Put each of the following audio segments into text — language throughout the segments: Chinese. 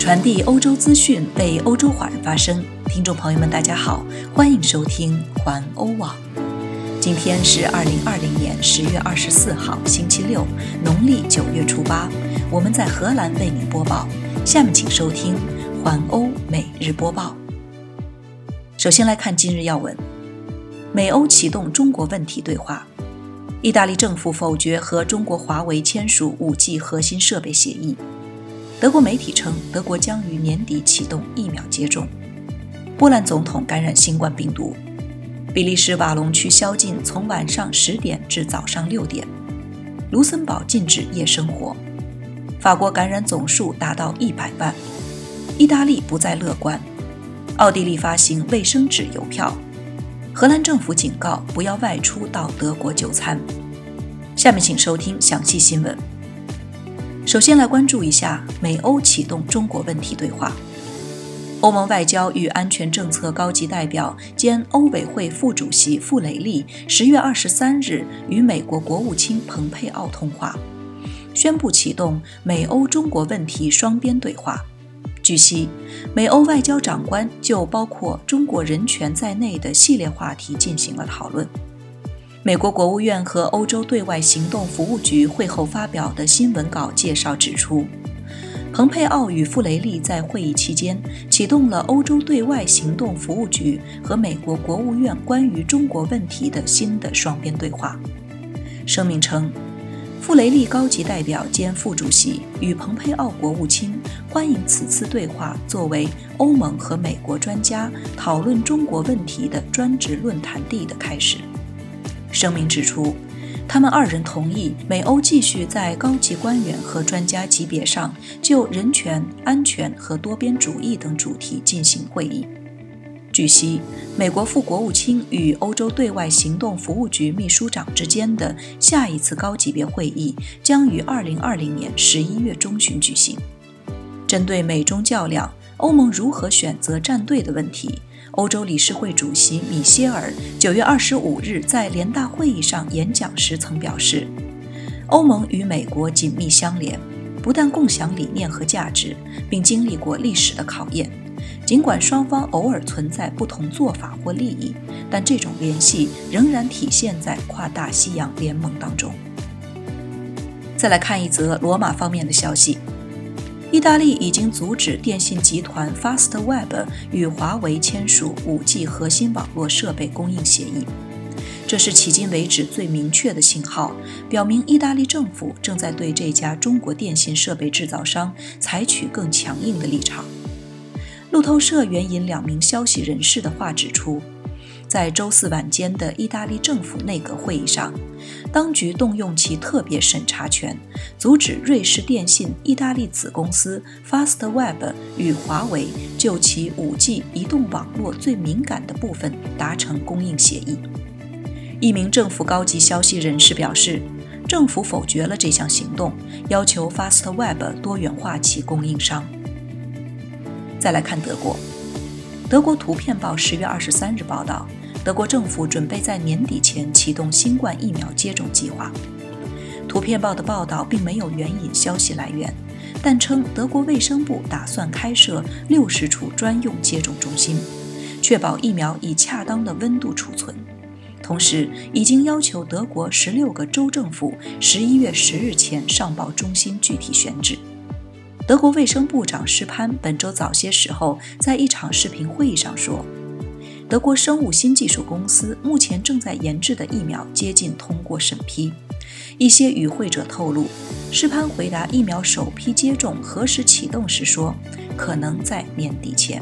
传递欧洲资讯，为欧洲华人发声。听众朋友们，大家好，欢迎收听环欧网。今天是二零二零年十月二十四号，星期六，农历九月初八。我们在荷兰为您播报。下面请收听环欧每日播报。首先来看今日要闻：美欧启动中国问题对话。意大利政府否决和中国华为签署 5G 核心设备协议。德国媒体称，德国将于年底启动疫苗接种。波兰总统感染新冠病毒。比利时瓦隆区宵禁从晚上十点至早上六点。卢森堡禁止夜生活。法国感染总数达到一百万。意大利不再乐观。奥地利发行卫生纸邮票。荷兰政府警告不要外出到德国就餐。下面请收听详细新闻。首先来关注一下美欧启动中国问题对话。欧盟外交与安全政策高级代表兼欧委会副主席傅雷利十月二十三日与美国国务卿蓬佩奥通话，宣布启动美欧中国问题双边对话。据悉，美欧外交长官就包括中国人权在内的系列话题进行了讨论。美国国务院和欧洲对外行动服务局会后发表的新闻稿介绍指出，蓬佩奥与傅雷利在会议期间启动了欧洲对外行动服务局和美国国务院关于中国问题的新的双边对话。声明称。傅雷利高级代表兼副主席与蓬佩奥国务卿欢迎此次对话作为欧盟和美国专家讨论中国问题的专职论坛地的开始。声明指出，他们二人同意美欧继续在高级官员和专家级别上就人权、安全和多边主义等主题进行会议。据悉，美国副国务卿与欧洲对外行动服务局秘书长之间的下一次高级别会议将于2020年11月中旬举行。针对美中较量，欧盟如何选择站队的问题，欧洲理事会主席米歇尔9月25日在联大会议上演讲时曾表示，欧盟与美国紧密相连，不但共享理念和价值，并经历过历史的考验。尽管双方偶尔存在不同做法或利益，但这种联系仍然体现在跨大西洋联盟当中。再来看一则罗马方面的消息：意大利已经阻止电信集团 Fastweb 与华为签署 5G 核心网络设备供应协议，这是迄今为止最明确的信号，表明意大利政府正在对这家中国电信设备制造商采取更强硬的立场。路透社援引两名消息人士的话指出，在周四晚间的意大利政府内阁会议上，当局动用其特别审查权，阻止瑞士电信意大利子公司 Fastweb 与华为就其 5G 移动网络最敏感的部分达成供应协议。一名政府高级消息人士表示，政府否决了这项行动，要求 Fastweb 多元化其供应商。再来看德国，德国图片报十月二十三日报道，德国政府准备在年底前启动新冠疫苗接种计划。图片报的报道并没有援引消息来源，但称德国卫生部打算开设六十处专用接种中心，确保疫苗以恰当的温度储存。同时，已经要求德国十六个州政府十一月十日前上报中心具体选址。德国卫生部长施潘本周早些时候在一场视频会议上说，德国生物新技术公司目前正在研制的疫苗接近通过审批。一些与会者透露，施潘回答疫苗首批接种何时启动时说，可能在年底前。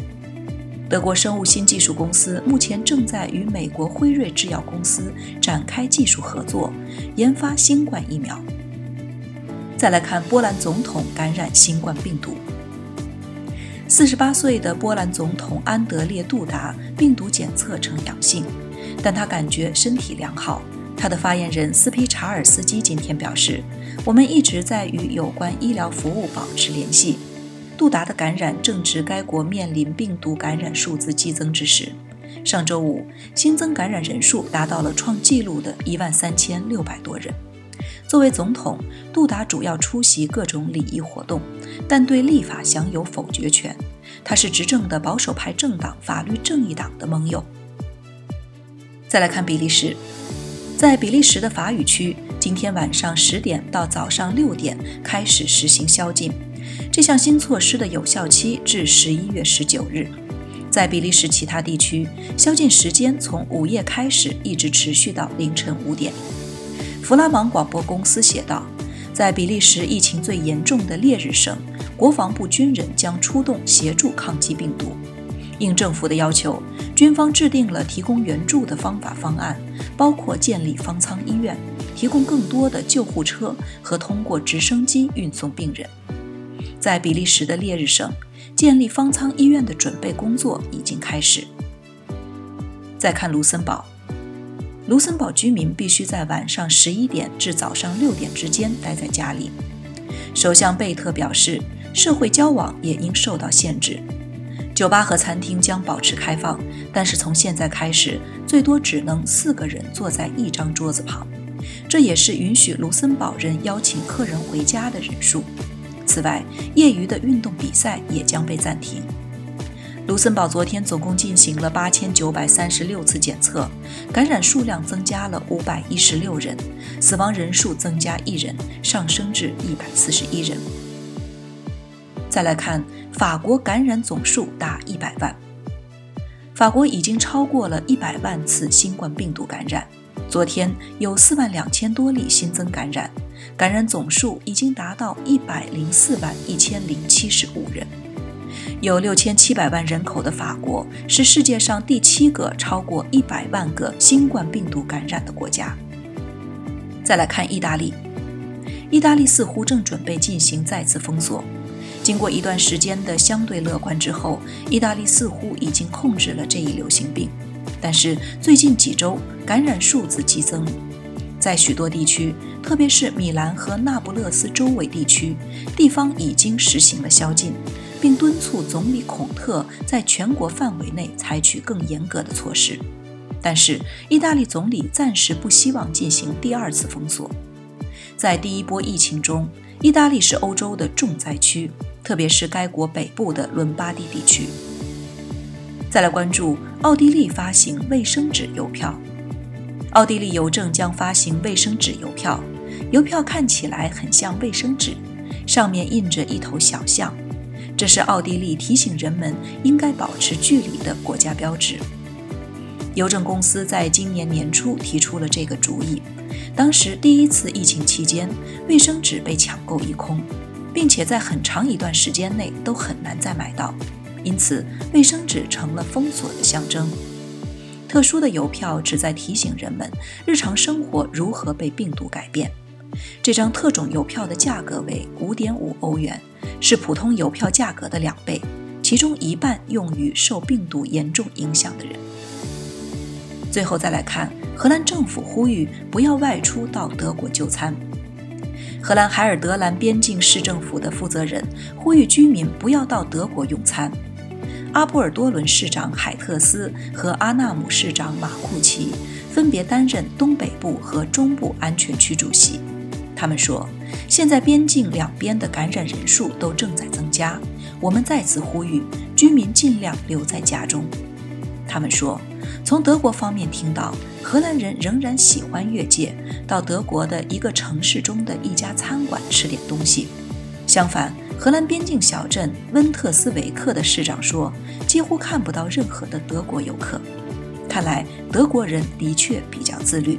德国生物新技术公司目前正在与美国辉瑞制药公司展开技术合作，研发新冠疫苗。再来看波兰总统感染新冠病毒。四十八岁的波兰总统安德烈·杜达病毒检测呈阳性，但他感觉身体良好。他的发言人斯皮查尔斯基今天表示：“我们一直在与有关医疗服务保持联系。”杜达的感染正值该国面临病毒感染数字激增之时。上周五，新增感染人数达到了创纪录的一万三千六百多人。作为总统，杜达主要出席各种礼仪活动，但对立法享有否决权。他是执政的保守派政党法律正义党的盟友。再来看比利时，在比利时的法语区，今天晚上十点到早上六点开始实行宵禁。这项新措施的有效期至十一月十九日。在比利时其他地区，宵禁时间从午夜开始，一直持续到凌晨五点。弗拉芒广播公司写道，在比利时疫情最严重的烈日省，国防部军人将出动协助抗击病毒。应政府的要求，军方制定了提供援助的方法方案，包括建立方舱医院、提供更多的救护车和通过直升机运送病人。在比利时的烈日省，建立方舱医院的准备工作已经开始。再看卢森堡。卢森堡居民必须在晚上十一点至早上六点之间待在家里。首相贝特表示，社会交往也应受到限制。酒吧和餐厅将保持开放，但是从现在开始，最多只能四个人坐在一张桌子旁，这也是允许卢森堡人邀请客人回家的人数。此外，业余的运动比赛也将被暂停。卢森堡昨天总共进行了八千九百三十六次检测，感染数量增加了五百一十六人，死亡人数增加一人，上升至一百四十一人。再来看法国感染总数达一百万，法国已经超过了一百万次新冠病毒感染，昨天有四万两千多例新增感染，感染总数已经达到一百零四万一千零七十五人。有六千七百万人口的法国是世界上第七个超过一百万个新冠病毒感染的国家。再来看意大利，意大利似乎正准备进行再次封锁。经过一段时间的相对乐观之后，意大利似乎已经控制了这一流行病。但是最近几周感染数字激增，在许多地区，特别是米兰和那不勒斯周围地区，地方已经实行了宵禁。并敦促总理孔特在全国范围内采取更严格的措施，但是意大利总理暂时不希望进行第二次封锁。在第一波疫情中，意大利是欧洲的重灾区，特别是该国北部的伦巴第地区。再来关注奥地利发行卫生纸邮票，奥地利邮政将发行卫生纸邮票，邮票看起来很像卫生纸，上面印着一头小象。这是奥地利提醒人们应该保持距离的国家标志。邮政公司在今年年初提出了这个主意，当时第一次疫情期间，卫生纸被抢购一空，并且在很长一段时间内都很难再买到，因此卫生纸成了封锁的象征。特殊的邮票旨在提醒人们日常生活如何被病毒改变。这张特种邮票的价格为五点五欧元。是普通邮票价格的两倍，其中一半用于受病毒严重影响的人。最后再来看，荷兰政府呼吁不要外出到德国就餐。荷兰海尔德兰边境市政府的负责人呼吁居民不要到德国用餐。阿波尔多伦市长海特斯和阿纳姆市长马库奇分别担任东北部和中部安全区主席。他们说。现在边境两边的感染人数都正在增加，我们再次呼吁居民尽量留在家中。他们说，从德国方面听到，荷兰人仍然喜欢越界到德国的一个城市中的一家餐馆吃点东西。相反，荷兰边境小镇温特斯维克的市长说，几乎看不到任何的德国游客。看来德国人的确比较自律。